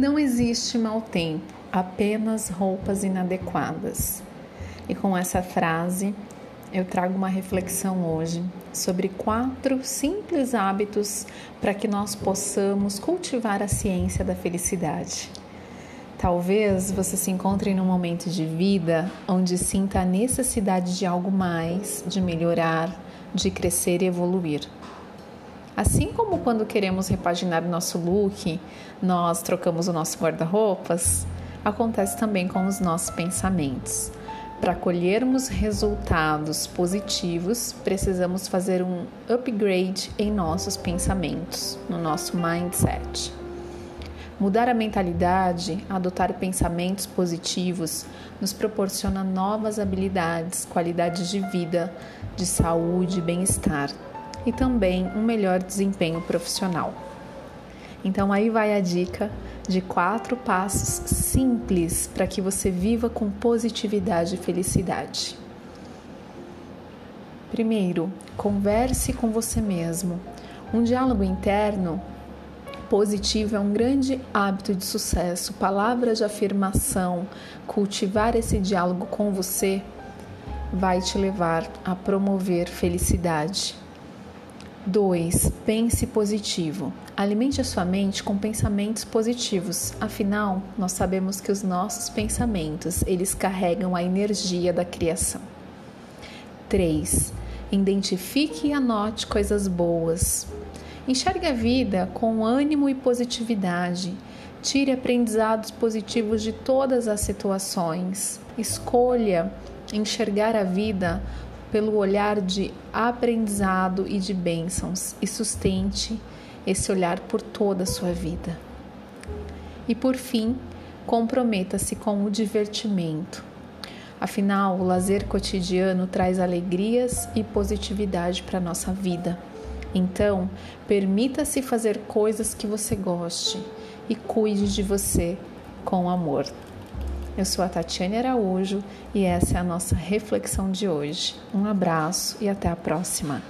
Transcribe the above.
Não existe mau tempo, apenas roupas inadequadas. E com essa frase, eu trago uma reflexão hoje sobre quatro simples hábitos para que nós possamos cultivar a ciência da felicidade. Talvez você se encontre num momento de vida onde sinta a necessidade de algo mais, de melhorar, de crescer e evoluir. Assim como quando queremos repaginar o nosso look, nós trocamos o nosso guarda-roupas, acontece também com os nossos pensamentos. Para colhermos resultados positivos, precisamos fazer um upgrade em nossos pensamentos, no nosso mindset. Mudar a mentalidade, adotar pensamentos positivos, nos proporciona novas habilidades, qualidades de vida, de saúde e bem-estar e também um melhor desempenho profissional. Então, aí vai a dica de quatro passos simples para que você viva com positividade e felicidade. Primeiro, converse com você mesmo. Um diálogo interno positivo é um grande hábito de sucesso. Palavras de afirmação, cultivar esse diálogo com você vai te levar a promover felicidade. 2. Pense positivo. Alimente a sua mente com pensamentos positivos. Afinal, nós sabemos que os nossos pensamentos, eles carregam a energia da criação. 3. Identifique e anote coisas boas. Enxergue a vida com ânimo e positividade. Tire aprendizados positivos de todas as situações. Escolha enxergar a vida pelo olhar de aprendizado e de bênçãos e sustente esse olhar por toda a sua vida. E por fim, comprometa-se com o divertimento. Afinal, o lazer cotidiano traz alegrias e positividade para a nossa vida. Então, permita-se fazer coisas que você goste e cuide de você com amor. Eu sou a Tatiane Araújo e essa é a nossa reflexão de hoje. Um abraço e até a próxima.